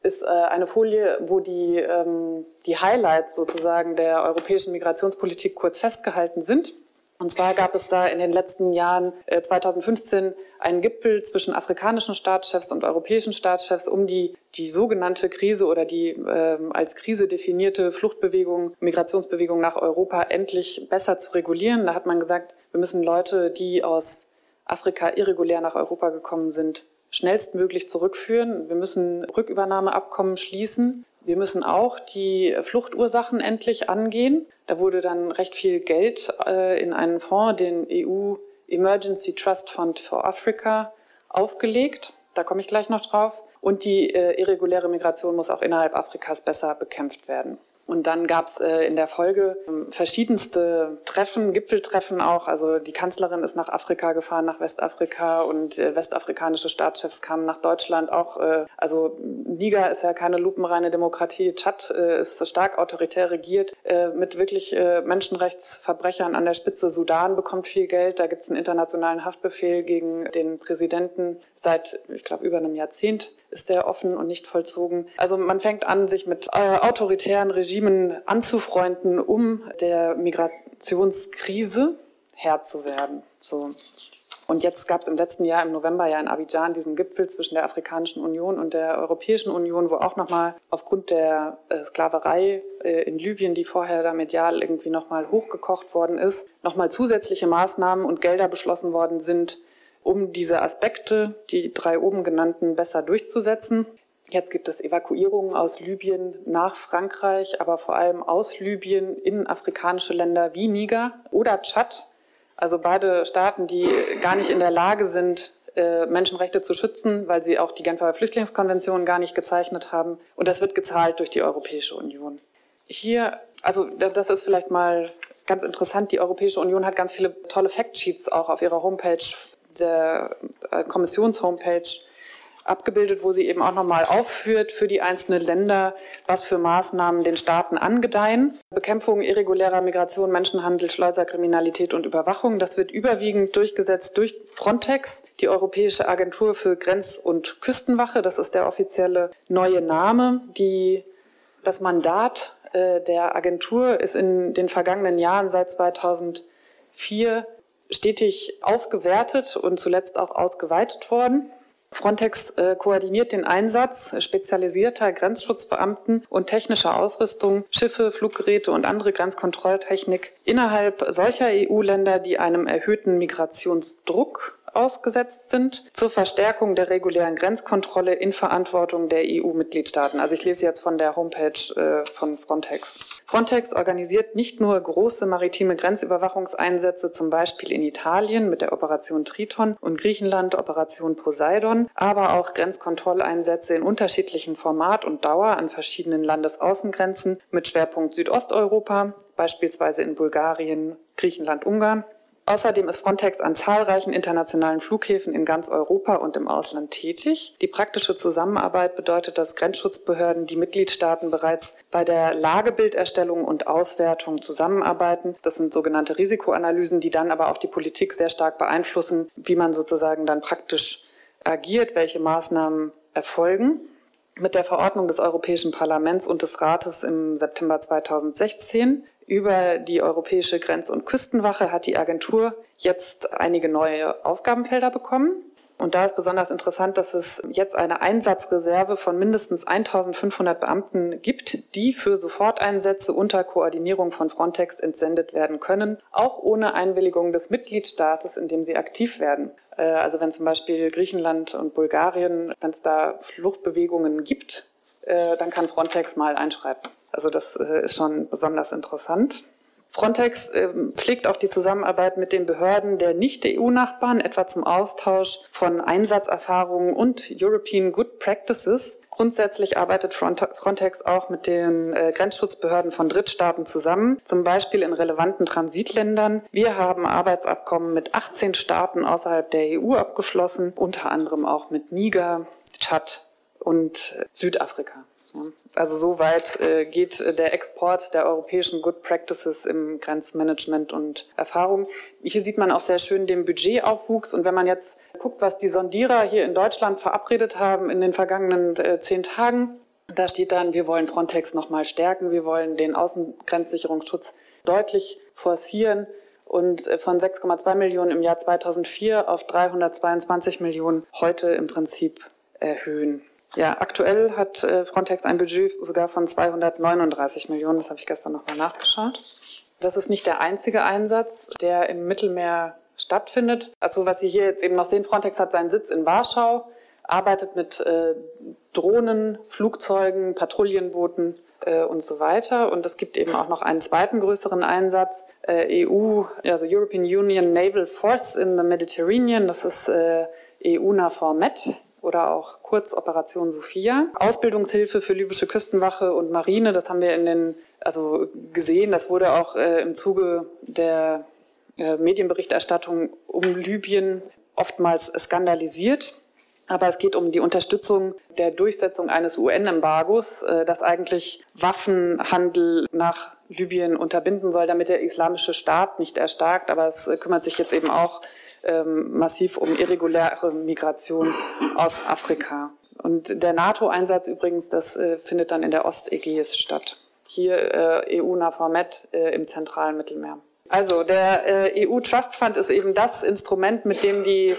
ist äh, eine Folie, wo die, ähm, die Highlights sozusagen der europäischen Migrationspolitik kurz festgehalten sind. Und zwar gab es da in den letzten Jahren, äh, 2015, einen Gipfel zwischen afrikanischen Staatschefs und europäischen Staatschefs, um die, die sogenannte Krise oder die äh, als Krise definierte Fluchtbewegung, Migrationsbewegung nach Europa endlich besser zu regulieren. Da hat man gesagt, wir müssen Leute, die aus Afrika irregulär nach Europa gekommen sind, schnellstmöglich zurückführen. Wir müssen Rückübernahmeabkommen schließen. Wir müssen auch die Fluchtursachen endlich angehen. Da wurde dann recht viel Geld äh, in einen Fonds, den EU Emergency Trust Fund for Africa, aufgelegt. Da komme ich gleich noch drauf. Und die äh, irreguläre Migration muss auch innerhalb Afrikas besser bekämpft werden. Und dann gab es äh, in der Folge ähm, verschiedenste Treffen, Gipfeltreffen auch. Also die Kanzlerin ist nach Afrika gefahren, nach Westafrika und äh, westafrikanische Staatschefs kamen nach Deutschland auch. Äh, also Niger ist ja keine lupenreine Demokratie. Tschad äh, ist stark autoritär regiert mit wirklich Menschenrechtsverbrechern an der Spitze. Sudan bekommt viel Geld. Da gibt es einen internationalen Haftbefehl gegen den Präsidenten seit, ich glaube, über einem Jahrzehnt ist der offen und nicht vollzogen. Also man fängt an, sich mit äh, autoritären Regimen anzufreunden, um der Migrationskrise Herr zu werden. So. Und jetzt gab es im letzten Jahr im November ja in Abidjan diesen Gipfel zwischen der Afrikanischen Union und der Europäischen Union, wo auch nochmal aufgrund der äh, Sklaverei äh, in Libyen, die vorher da medial irgendwie nochmal hochgekocht worden ist, nochmal zusätzliche Maßnahmen und Gelder beschlossen worden sind, um diese Aspekte, die drei oben genannten, besser durchzusetzen. Jetzt gibt es Evakuierungen aus Libyen nach Frankreich, aber vor allem aus Libyen in afrikanische Länder wie Niger oder Tschad. Also beide Staaten, die gar nicht in der Lage sind, äh, Menschenrechte zu schützen, weil sie auch die Genfer Flüchtlingskonvention gar nicht gezeichnet haben. Und das wird gezahlt durch die Europäische Union. Hier, also das ist vielleicht mal ganz interessant. Die Europäische Union hat ganz viele tolle Factsheets auch auf ihrer Homepage der äh, Kommissionshomepage abgebildet, wo sie eben auch nochmal aufführt für die einzelnen Länder, was für Maßnahmen den Staaten angedeihen. Bekämpfung irregulärer Migration, Menschenhandel, Schleuserkriminalität und Überwachung. Das wird überwiegend durchgesetzt durch Frontex, die Europäische Agentur für Grenz- und Küstenwache. Das ist der offizielle neue Name. Die, das Mandat äh, der Agentur ist in den vergangenen Jahren seit 2004 stetig aufgewertet und zuletzt auch ausgeweitet worden. Frontex äh, koordiniert den Einsatz spezialisierter Grenzschutzbeamten und technischer Ausrüstung, Schiffe, Fluggeräte und andere Grenzkontrolltechnik innerhalb solcher EU-Länder, die einem erhöhten Migrationsdruck ausgesetzt sind zur Verstärkung der regulären Grenzkontrolle in Verantwortung der EU-Mitgliedstaaten. Also ich lese jetzt von der Homepage äh, von Frontex. Frontex organisiert nicht nur große maritime Grenzüberwachungseinsätze, zum Beispiel in Italien mit der Operation Triton und Griechenland Operation Poseidon, aber auch Grenzkontrolleinsätze in unterschiedlichen Format und Dauer an verschiedenen Landesaußengrenzen mit Schwerpunkt Südosteuropa, beispielsweise in Bulgarien, Griechenland, Ungarn Außerdem ist Frontex an zahlreichen internationalen Flughäfen in ganz Europa und im Ausland tätig. Die praktische Zusammenarbeit bedeutet, dass Grenzschutzbehörden die Mitgliedstaaten bereits bei der Lagebilderstellung und Auswertung zusammenarbeiten. Das sind sogenannte Risikoanalysen, die dann aber auch die Politik sehr stark beeinflussen, wie man sozusagen dann praktisch agiert, welche Maßnahmen erfolgen. Mit der Verordnung des Europäischen Parlaments und des Rates im September 2016 über die Europäische Grenz- und Küstenwache hat die Agentur jetzt einige neue Aufgabenfelder bekommen. Und da ist besonders interessant, dass es jetzt eine Einsatzreserve von mindestens 1500 Beamten gibt, die für Soforteinsätze unter Koordinierung von Frontex entsendet werden können, auch ohne Einwilligung des Mitgliedstaates, in dem sie aktiv werden. Äh, also wenn zum Beispiel Griechenland und Bulgarien, wenn es da Fluchtbewegungen gibt, äh, dann kann Frontex mal einschreiten. Also das äh, ist schon besonders interessant. Frontex äh, pflegt auch die Zusammenarbeit mit den Behörden der Nicht-EU-Nachbarn, etwa zum Austausch von Einsatzerfahrungen und European Good Practices. Grundsätzlich arbeitet Frontex auch mit den äh, Grenzschutzbehörden von Drittstaaten zusammen, zum Beispiel in relevanten Transitländern. Wir haben Arbeitsabkommen mit 18 Staaten außerhalb der EU abgeschlossen, unter anderem auch mit Niger, Tschad und Südafrika. Also so weit äh, geht äh, der Export der europäischen Good Practices im Grenzmanagement und Erfahrung. Hier sieht man auch sehr schön den Budgetaufwuchs. Und wenn man jetzt guckt, was die Sondierer hier in Deutschland verabredet haben in den vergangenen äh, zehn Tagen, da steht dann, wir wollen Frontex nochmal stärken, wir wollen den Außengrenzsicherungsschutz deutlich forcieren und von 6,2 Millionen im Jahr 2004 auf 322 Millionen heute im Prinzip erhöhen. Ja, aktuell hat äh, Frontex ein Budget sogar von 239 Millionen. Das habe ich gestern nochmal nachgeschaut. Das ist nicht der einzige Einsatz, der im Mittelmeer stattfindet. Also was Sie hier jetzt eben noch sehen, Frontex hat seinen Sitz in Warschau, arbeitet mit äh, Drohnen, Flugzeugen, Patrouillenbooten äh, und so weiter. Und es gibt eben auch noch einen zweiten größeren Einsatz, äh, EU, also European Union Naval Force in the Mediterranean. Das ist äh, EU-NAVFOR Med oder auch kurz Operation Sophia. Ausbildungshilfe für libysche Küstenwache und Marine, das haben wir in den, also gesehen, das wurde auch äh, im Zuge der äh, Medienberichterstattung um Libyen oftmals skandalisiert. Aber es geht um die Unterstützung der Durchsetzung eines UN-Embargos, äh, das eigentlich Waffenhandel nach Libyen unterbinden soll, damit der islamische Staat nicht erstarkt. Aber es kümmert sich jetzt eben auch massiv um irreguläre Migration aus Afrika. Und der NATO-Einsatz übrigens, das äh, findet dann in der Ostägäis statt. Hier äh, EU-NAVMED äh, im zentralen Mittelmeer. Also der EU-Trust Fund ist eben das Instrument, mit dem die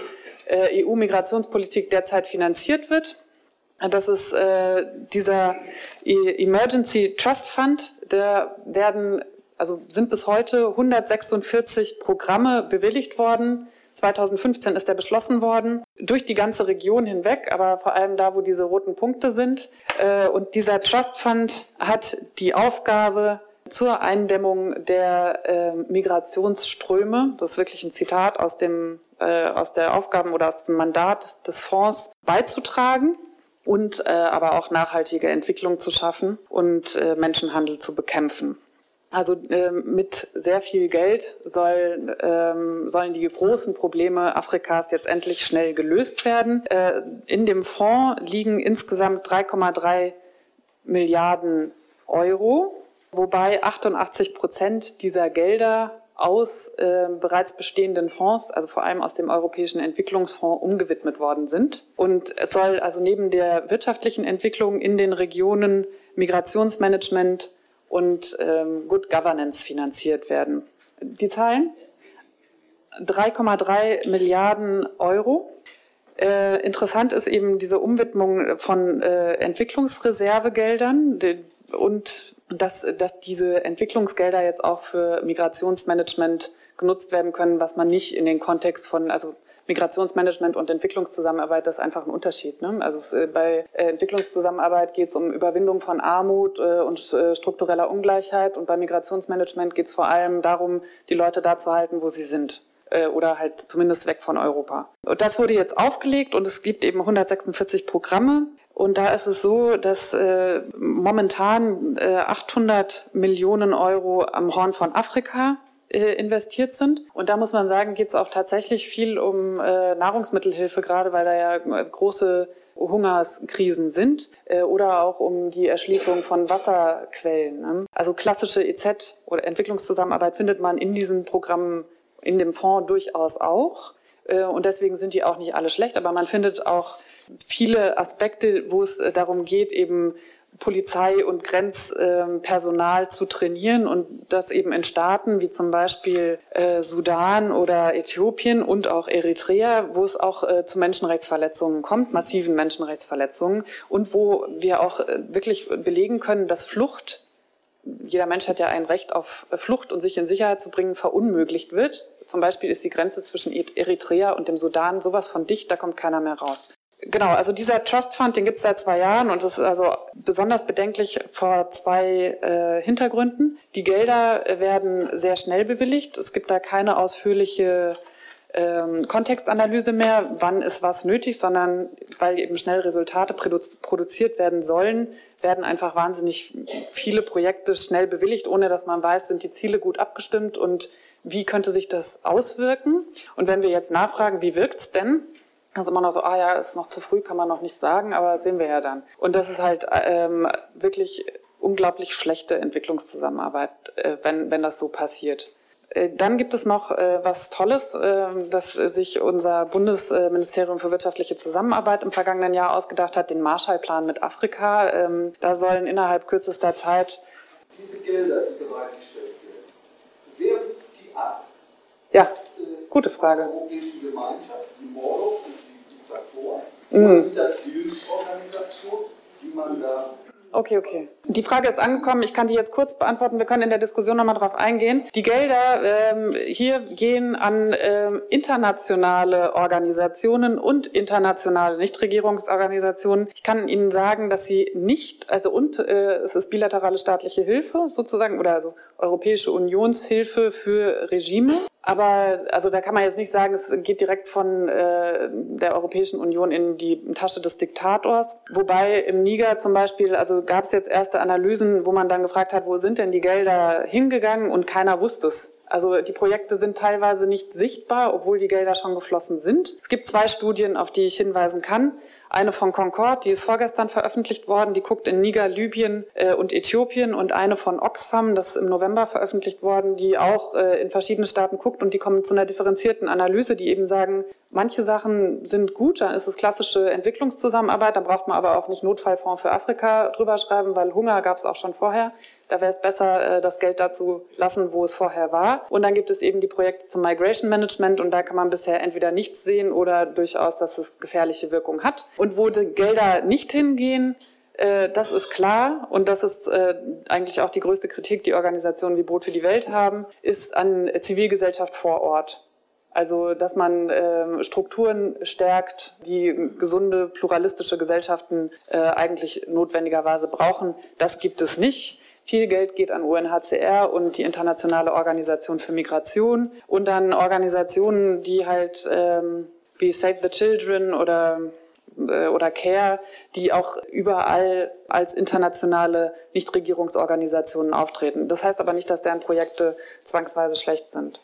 EU-Migrationspolitik derzeit finanziert wird. Das ist äh, dieser e Emergency Trust Fund. Da werden, also sind bis heute 146 Programme bewilligt worden 2015 ist er beschlossen worden, durch die ganze Region hinweg, aber vor allem da, wo diese roten Punkte sind. Äh, und dieser Trust Fund hat die Aufgabe, zur Eindämmung der äh, Migrationsströme, das ist wirklich ein Zitat aus dem äh, aus der Aufgaben oder aus dem Mandat des Fonds beizutragen und aber auch nachhaltige Entwicklung zu schaffen und Menschenhandel zu bekämpfen. Also ähm, mit sehr viel Geld soll, ähm, sollen die großen Probleme Afrikas jetzt endlich schnell gelöst werden. Äh, in dem Fonds liegen insgesamt 3,3 Milliarden Euro, wobei 88 Prozent dieser Gelder aus äh, bereits bestehenden Fonds, also vor allem aus dem Europäischen Entwicklungsfonds, umgewidmet worden sind. Und es soll also neben der wirtschaftlichen Entwicklung in den Regionen Migrationsmanagement, und ähm, Good Governance finanziert werden. Die Zahlen? 3,3 Milliarden Euro. Äh, interessant ist eben diese Umwidmung von äh, Entwicklungsreservegeldern und dass, dass diese Entwicklungsgelder jetzt auch für Migrationsmanagement genutzt werden können, was man nicht in den Kontext von, also Migrationsmanagement und Entwicklungszusammenarbeit, das ist einfach ein Unterschied. Ne? Also es, äh, bei äh, Entwicklungszusammenarbeit geht es um Überwindung von Armut äh, und struktureller Ungleichheit und bei Migrationsmanagement geht es vor allem darum, die Leute da zu halten, wo sie sind oder halt zumindest weg von Europa. Und das wurde jetzt aufgelegt und es gibt eben 146 Programme. Und da ist es so, dass äh, momentan äh, 800 Millionen Euro am Horn von Afrika äh, investiert sind. Und da muss man sagen, geht es auch tatsächlich viel um äh, Nahrungsmittelhilfe, gerade weil da ja äh, große Hungerskrisen sind äh, oder auch um die Erschließung von Wasserquellen. Ne? Also klassische EZ oder Entwicklungszusammenarbeit findet man in diesen Programmen in dem Fonds durchaus auch. Äh, und deswegen sind die auch nicht alle schlecht, aber man findet auch viele Aspekte, wo es darum geht, eben Polizei und Grenzpersonal zu trainieren und das eben in Staaten wie zum Beispiel äh, Sudan oder Äthiopien und auch Eritrea, wo es auch äh, zu Menschenrechtsverletzungen kommt, massiven Menschenrechtsverletzungen und wo wir auch äh, wirklich belegen können, dass Flucht jeder Mensch hat ja ein Recht auf Flucht und sich in Sicherheit zu bringen, verunmöglicht wird. Zum Beispiel ist die Grenze zwischen Eritrea und dem Sudan sowas von dicht, da kommt keiner mehr raus. Genau, also dieser Trust Fund, den gibt es seit zwei Jahren und ist also besonders bedenklich vor zwei äh, Hintergründen. Die Gelder werden sehr schnell bewilligt. Es gibt da keine ausführliche ähm, Kontextanalyse mehr, wann ist was nötig, sondern weil eben schnell Resultate produ produziert werden sollen, werden einfach wahnsinnig viele Projekte schnell bewilligt, ohne dass man weiß, sind die Ziele gut abgestimmt und wie könnte sich das auswirken. Und wenn wir jetzt nachfragen, wie wirkt's denn, das ist immer noch so, ah ja, ist noch zu früh, kann man noch nicht sagen, aber sehen wir ja dann. Und das ist halt ähm, wirklich unglaublich schlechte Entwicklungszusammenarbeit, äh, wenn, wenn das so passiert. Äh, dann gibt es noch äh, was Tolles, äh, dass sich unser Bundesministerium für wirtschaftliche Zusammenarbeit im vergangenen Jahr ausgedacht hat, den Marshallplan mit Afrika. Ähm, da sollen innerhalb kürzester Zeit diese Gelder, die bereitgestellt werden, wer ruft die ab? Ja, gute Frage. Die Europäische Gemeinschaft, die Morlock Mhm. Sind das Hilfsorganisationen, die man da Okay, okay. Die Frage ist angekommen. Ich kann die jetzt kurz beantworten. Wir können in der Diskussion nochmal drauf eingehen. Die Gelder ähm, hier gehen an ähm, internationale Organisationen und internationale Nichtregierungsorganisationen. Ich kann Ihnen sagen, dass sie nicht, also und äh, es ist bilaterale staatliche Hilfe sozusagen oder also Europäische Unionshilfe für Regime. Aber also da kann man jetzt nicht sagen, es geht direkt von äh, der Europäischen Union in die Tasche des Diktators. Wobei im Niger zum Beispiel, also gab es jetzt erste Analysen, wo man dann gefragt hat, wo sind denn die Gelder hingegangen und keiner wusste es. Also die Projekte sind teilweise nicht sichtbar, obwohl die Gelder schon geflossen sind. Es gibt zwei Studien, auf die ich hinweisen kann. Eine von Concord, die ist vorgestern veröffentlicht worden, die guckt in Niger, Libyen äh, und Äthiopien und eine von Oxfam, das ist im November veröffentlicht worden, die auch äh, in verschiedene Staaten guckt und die kommen zu einer differenzierten Analyse, die eben sagen, manche Sachen sind gut, dann ist es klassische Entwicklungszusammenarbeit, dann braucht man aber auch nicht Notfallfonds für Afrika drüber schreiben, weil Hunger gab es auch schon vorher. Da wäre es besser, äh, das Geld dazu lassen, wo es vorher war. Und dann gibt es eben die Projekte zum Migration Management und da kann man bisher entweder nichts sehen oder durchaus, dass es gefährliche Wirkung hat. Und wo die Gelder nicht hingehen, äh, das ist klar und das ist äh, eigentlich auch die größte Kritik, die Organisationen wie Brot für die Welt haben, ist an Zivilgesellschaft vor Ort. Also, dass man äh, Strukturen stärkt, die gesunde, pluralistische Gesellschaften eigentlich notwendigerweise brauchen, das gibt es nicht. Viel Geld geht an UNHCR und die Internationale Organisation für Migration und dann Organisationen, die halt ähm, wie Save the Children oder äh, oder CARE, die auch überall als internationale Nichtregierungsorganisationen auftreten. Das heißt aber nicht, dass deren Projekte zwangsweise schlecht sind.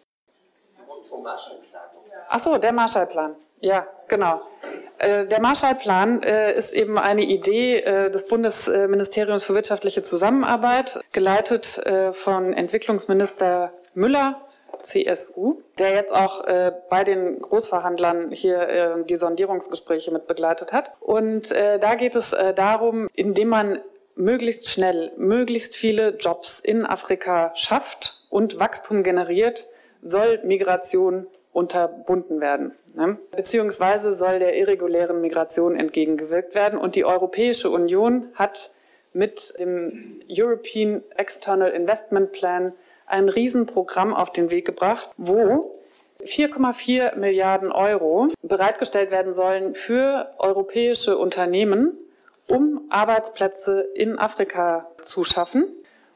Ach so, der Marshallplan. Ja, genau. Äh, der Marshallplan äh, ist eben eine Idee äh, des Bundesministeriums für wirtschaftliche Zusammenarbeit, geleitet von Entwicklungsminister Müller, CSU, der jetzt auch bei den Großverhandlern hier die Sondierungsgespräche mit begleitet hat. Und da geht es darum, indem man möglichst schnell, möglichst viele Jobs in Afrika schafft und Wachstum generiert, soll Migration unterbunden werden. Ne? Beziehungsweise soll der irregulären Migration entgegengewirkt werden. Und die Europäische Union hat mit dem European External Investment Plan ein Riesenprogramm auf den Weg gebracht, wo 4,4 Milliarden Euro bereitgestellt werden sollen für europäische Unternehmen, um Arbeitsplätze in Afrika zu schaffen.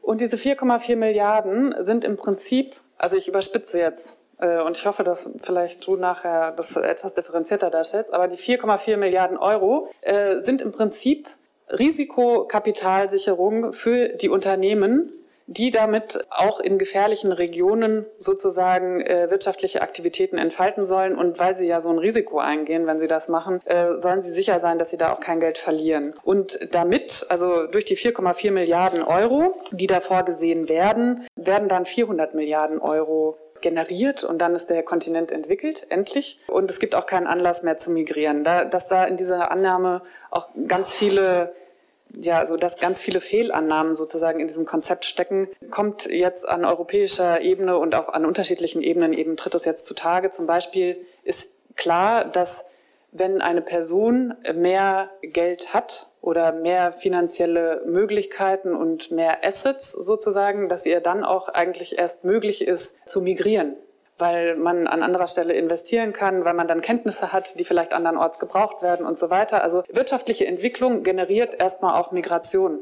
Und diese 4,4 Milliarden sind im Prinzip, also ich überspitze jetzt, und ich hoffe, dass vielleicht du nachher das etwas differenzierter darstellst, aber die 4,4 Milliarden Euro äh, sind im Prinzip Risikokapitalsicherung für die Unternehmen, die damit auch in gefährlichen Regionen sozusagen äh, wirtschaftliche Aktivitäten entfalten sollen. Und weil sie ja so ein Risiko eingehen, wenn sie das machen, äh, sollen sie sicher sein, dass sie da auch kein Geld verlieren. Und damit, also durch die 4,4 Milliarden Euro, die da vorgesehen werden, werden dann 400 Milliarden Euro generiert und dann ist der Kontinent entwickelt, endlich. Und es gibt auch keinen Anlass mehr zu migrieren. Da, dass da in dieser Annahme auch ganz viele ja, also dass ganz viele Fehlannahmen sozusagen in diesem Konzept stecken, kommt jetzt an europäischer Ebene und auch an unterschiedlichen Ebenen eben tritt es jetzt zutage. Zum Beispiel ist klar, dass wenn eine Person mehr Geld hat oder mehr finanzielle Möglichkeiten und mehr Assets sozusagen, dass ihr dann auch eigentlich erst möglich ist zu migrieren weil man an anderer Stelle investieren kann, weil man dann Kenntnisse hat, die vielleicht andernorts gebraucht werden und so weiter. Also wirtschaftliche Entwicklung generiert erstmal auch Migration.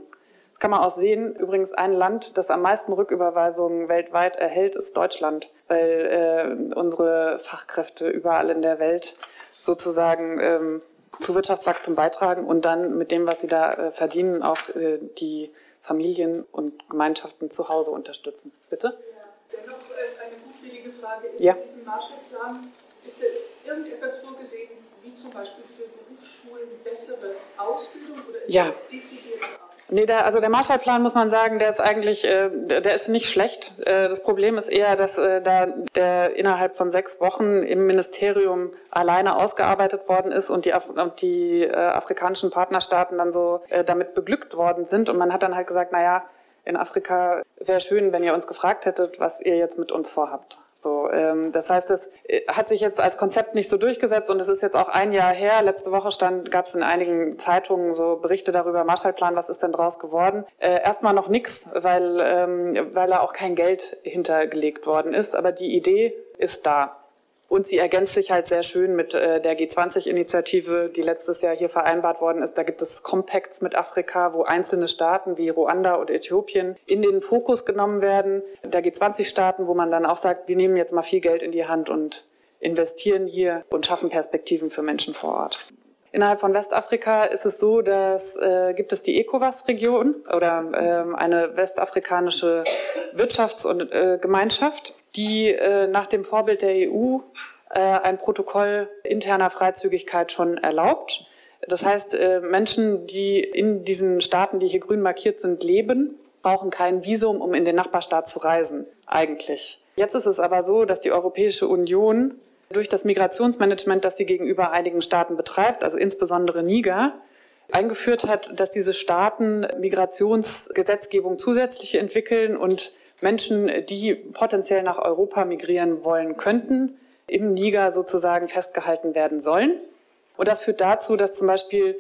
Das kann man auch sehen. Übrigens ein Land, das am meisten Rücküberweisungen weltweit erhält, ist Deutschland, weil äh, unsere Fachkräfte überall in der Welt sozusagen ähm, zu Wirtschaftswachstum beitragen und dann mit dem, was sie da äh, verdienen, auch äh, die Familien und Gemeinschaften zu Hause unterstützen. Bitte? Ja, dennoch äh, eine gutwillige Frage. Ist ja. in diesem Marshallplan ist da irgendetwas vorgesehen, wie zum Beispiel für Berufsschulen bessere Ausbildung oder ist ja. das dezidiert Nee, der, also der Marshallplan muss man sagen, der ist eigentlich, äh, der ist nicht schlecht. Äh, das Problem ist eher, dass äh, da der innerhalb von sechs Wochen im Ministerium alleine ausgearbeitet worden ist und die, Af und die äh, afrikanischen Partnerstaaten dann so äh, damit beglückt worden sind. Und man hat dann halt gesagt, na ja, in Afrika wäre schön, wenn ihr uns gefragt hättet, was ihr jetzt mit uns vorhabt. So, ähm, das heißt, es äh, hat sich jetzt als Konzept nicht so durchgesetzt und es ist jetzt auch ein Jahr her. Letzte Woche stand, gab es in einigen Zeitungen so Berichte darüber, Marshallplan, was ist denn draus geworden? Äh, erstmal noch nichts, weil, ähm, weil da auch kein Geld hintergelegt worden ist, aber die Idee ist da. Und sie ergänzt sich halt sehr schön mit äh, der G20-Initiative, die letztes Jahr hier vereinbart worden ist. Da gibt es Compacts mit Afrika, wo einzelne Staaten wie Ruanda und Äthiopien in den Fokus genommen werden. Der G20-Staaten, wo man dann auch sagt, wir nehmen jetzt mal viel Geld in die Hand und investieren hier und schaffen Perspektiven für Menschen vor Ort. Innerhalb von Westafrika ist es so, dass äh, gibt es die ECOWAS-Region oder äh, eine westafrikanische Wirtschafts- und äh, Gemeinschaft die äh, nach dem Vorbild der EU äh, ein Protokoll interner Freizügigkeit schon erlaubt. Das heißt, äh, Menschen, die in diesen Staaten, die hier grün markiert sind, leben, brauchen kein Visum, um in den Nachbarstaat zu reisen, eigentlich. Jetzt ist es aber so, dass die Europäische Union durch das Migrationsmanagement, das sie gegenüber einigen Staaten betreibt, also insbesondere Niger, eingeführt hat, dass diese Staaten Migrationsgesetzgebung zusätzlich entwickeln und Menschen, die potenziell nach Europa migrieren wollen könnten, im Niger sozusagen festgehalten werden sollen. Und das führt dazu, dass zum Beispiel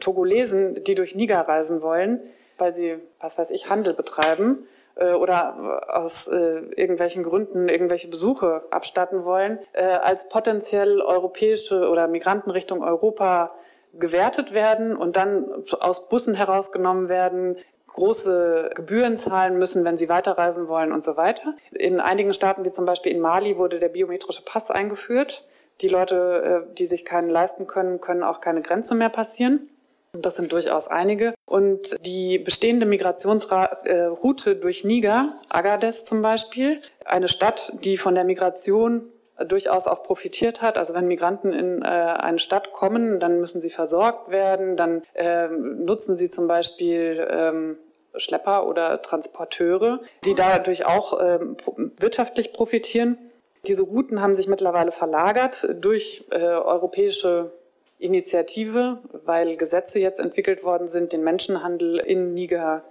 Togolesen, die durch Niger reisen wollen, weil sie, was weiß ich, Handel betreiben oder aus äh, irgendwelchen Gründen irgendwelche Besuche abstatten wollen, äh, als potenziell europäische oder Migranten Richtung Europa gewertet werden und dann aus Bussen herausgenommen werden, große Gebühren zahlen müssen, wenn sie weiterreisen wollen und so weiter. In einigen Staaten, wie zum Beispiel in Mali, wurde der biometrische Pass eingeführt. Die Leute, äh, die sich keinen leisten können, können auch keine Grenze mehr passieren. Das sind durchaus einige. Und die bestehende Migrationsroute durch Niger, Agadez zum Beispiel, eine Stadt, die von der Migration durchaus auch profitiert hat. Also wenn Migranten in äh, eine Stadt kommen, dann müssen sie versorgt werden, dann äh, nutzen sie zum Beispiel ähm, Schlepper oder Transporteure, die dadurch auch ähm, wirtschaftlich profitieren. Diese Routen haben sich mittlerweile verlagert durch äh, europäische Initiative, weil Gesetze jetzt entwickelt worden sind, den Menschenhandel in Niger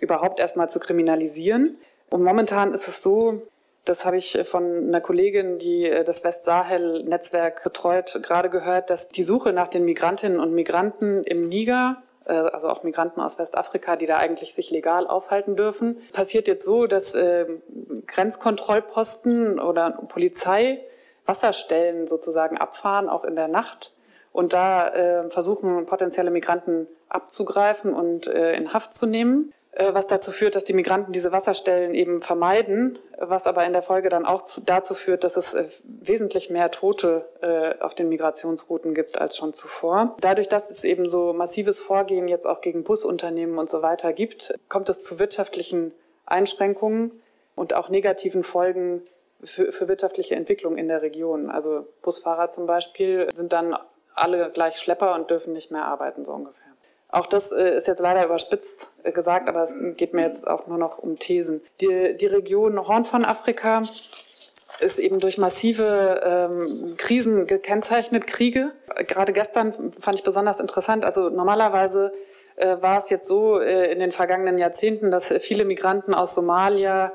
überhaupt erstmal zu kriminalisieren. Und momentan ist es so, das habe ich von einer Kollegin, die äh, das Westsahel-Netzwerk betreut, gerade gehört, dass die Suche nach den Migrantinnen und Migranten im Niger äh, also auch Migranten aus Westafrika, die da eigentlich sich legal aufhalten dürfen. Passiert jetzt so, dass äh, Grenzkontrollposten oder Polizei Wasserstellen sozusagen abfahren, auch in der Nacht, und da äh, versuchen potenzielle Migranten abzugreifen und äh, in Haft zu nehmen. Äh, was dazu führt, dass die Migranten diese Wasserstellen eben vermeiden, was aber in der Folge dann auch dazu führt, dass es äh, wesentlich mehr Tote äh, auf den Migrationsrouten gibt als schon zuvor. Dadurch, dass es eben so massives Vorgehen jetzt auch gegen Busunternehmen und so weiter gibt, kommt es zu wirtschaftlichen Einschränkungen und auch negativen Folgen für, für wirtschaftliche Entwicklung in der Region. Also Busfahrer zum Beispiel sind dann alle gleich Schlepper und dürfen nicht mehr arbeiten, so ungefähr. Auch das äh, ist jetzt leider überspitzt äh, gesagt, aber es geht mir jetzt auch nur noch um Thesen. Die, die Region Horn von Afrika ist eben durch massive ähm, Krisen gekennzeichnet, Kriege. Gerade gestern fand ich besonders interessant. Also normalerweise äh, war es jetzt so äh, in den vergangenen Jahrzehnten, dass viele Migranten aus Somalia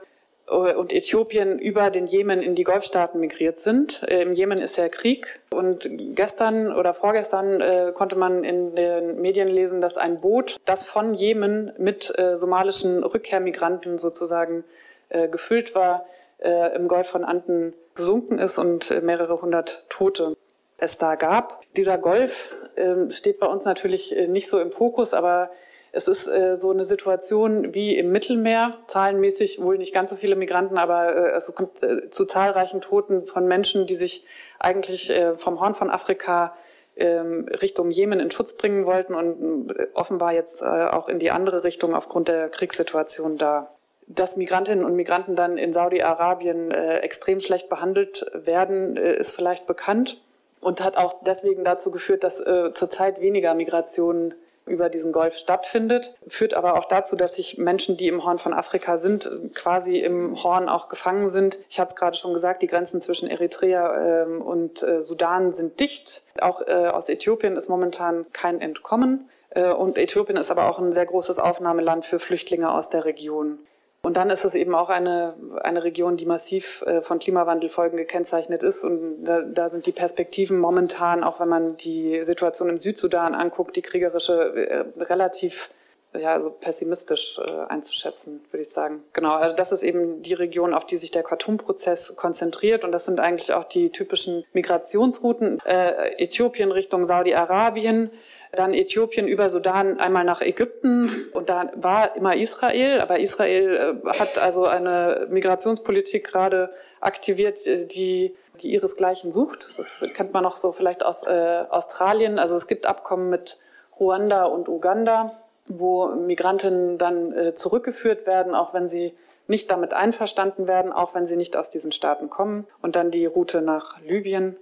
und Äthiopien über den Jemen in die Golfstaaten migriert sind. Äh, Im Jemen ist der Krieg und gestern oder vorgestern äh, konnte man in den Medien lesen, dass ein Boot, das von Jemen mit äh, somalischen Rückkehrmigranten sozusagen äh, gefüllt war, äh, im Golf von Anden gesunken ist und mehrere hundert Tote es da gab. Dieser Golf ähm, steht bei uns natürlich nicht so im Fokus, aber es ist äh, so eine Situation wie im Mittelmeer, zahlenmäßig wohl nicht ganz so viele Migranten, aber äh, es kommt äh, zu zahlreichen Toten von Menschen, die sich eigentlich äh, vom Horn von Afrika ähm, Richtung Jemen in Schutz bringen wollten und äh, offenbar jetzt äh, auch in die andere Richtung aufgrund der Kriegssituation da. Dass Migrantinnen und Migranten dann in Saudi-Arabien extrem schlecht behandelt werden, ist vielleicht bekannt und hat auch deswegen dazu geführt, dass zurzeit weniger Migrationen über diesen Golf stattfindet, führt aber auch dazu, dass sich Menschen, die im Horn von Afrika sind, quasi im Horn auch gefangen sind. Ich hatte es gerade schon gesagt, die Grenzen zwischen Eritrea ähm, und äh, Sudan sind dicht. Auch äh, aus Äthiopien ist momentan kein Entkommen. Äh, und Äthiopien ist aber auch ein sehr großes Aufnahmeland für Flüchtlinge aus der Region. Und dann ist es eben auch eine, eine Region, die massiv äh, von Klimawandelfolgen gekennzeichnet ist. Und da, da sind die Perspektiven momentan, auch wenn man die Situation im Südsudan anguckt, die kriegerische, äh, relativ ja, also pessimistisch äh, einzuschätzen, würde ich sagen. Genau, also das ist eben die Region, auf die sich der Khartoum-Prozess konzentriert. Und das sind eigentlich auch die typischen Migrationsrouten. Äh, Äthiopien Richtung Saudi-Arabien, dann Äthiopien über Sudan einmal nach Ägypten und da war immer Israel, aber Israel äh, hat also eine Migrationspolitik gerade aktiviert, äh, die die ihresgleichen sucht. Das kennt man noch so vielleicht aus äh, Australien. Also es gibt Abkommen mit Ruanda und Uganda, wo Migrantinnen dann äh, zurückgeführt werden, auch wenn sie nicht damit einverstanden werden, auch wenn sie nicht aus diesen Staaten kommen. Und dann die Route nach Libyen.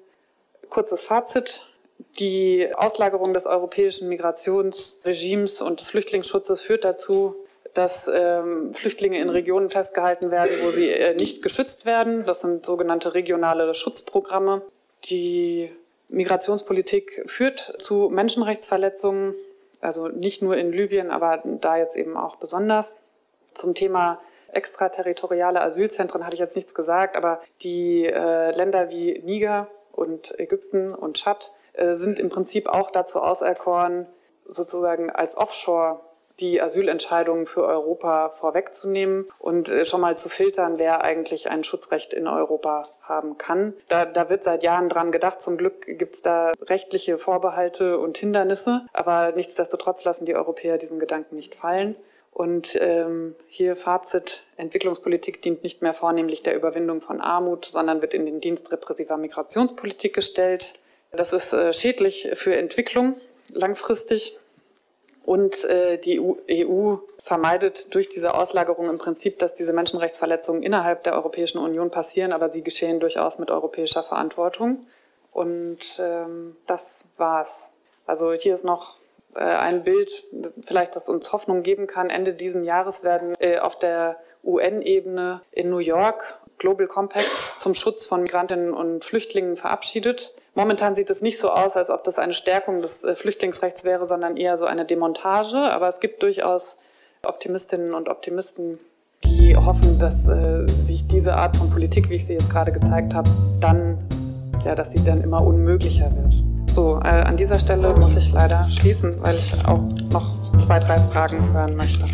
Kurzes Fazit. Die Auslagerung des europäischen Migrationsregimes und des Flüchtlingsschutzes führt dazu, dass ähm, Flüchtlinge in Regionen festgehalten werden, wo sie äh, nicht geschützt werden. Das sind sogenannte regionale Schutzprogramme. Die Migrationspolitik führt zu Menschenrechtsverletzungen, also nicht nur in Libyen, aber da jetzt eben auch besonders. Zum Thema extraterritoriale Asylzentren habe ich jetzt nichts gesagt, aber die äh, Länder wie Niger und Ägypten und Tschad sind im Prinzip auch dazu auserkoren, sozusagen als Offshore die Asylentscheidungen für Europa vorwegzunehmen und äh, schon mal zu filtern, wer eigentlich ein Schutzrecht in Europa haben kann. Da, da wird seit Jahren dran gedacht. Zum Glück gibt es da rechtliche Vorbehalte und Hindernisse, aber nichtsdestotrotz lassen die Europäer diesen Gedanken nicht fallen. Und ähm, hier Fazit, Entwicklungspolitik dient nicht mehr vornehmlich der Überwindung von Armut, sondern wird in den Dienst repressiver Migrationspolitik gestellt. Das ist äh, schädlich für Entwicklung langfristig. Und äh, die EU e vermeidet durch diese Auslagerung im Prinzip, dass diese Menschenrechtsverletzungen innerhalb der Europäischen Union passieren, aber sie geschehen durchaus mit europäischer Verantwortung. Und ähm, das war's. Also hier ist noch äh, ein Bild, vielleicht das uns Hoffnung geben kann. Ende diesen Jahres werden äh, auf der UN-Ebene in New York Global Compacts zum Schutz von Migrantinnen und Flüchtlingen verabschiedet. Momentan sieht es nicht so aus, als ob das eine Stärkung des äh, Flüchtlingsrechts wäre, sondern eher so eine Demontage. Aber es gibt durchaus Optimistinnen und Optimisten, die hoffen, dass äh, sich diese Art von Politik, wie ich sie jetzt gerade gezeigt habe, dann, ja, dass sie dann immer unmöglicher wird. So, äh, an dieser Stelle muss ich leider schließen, weil ich auch noch zwei, drei Fragen hören möchte.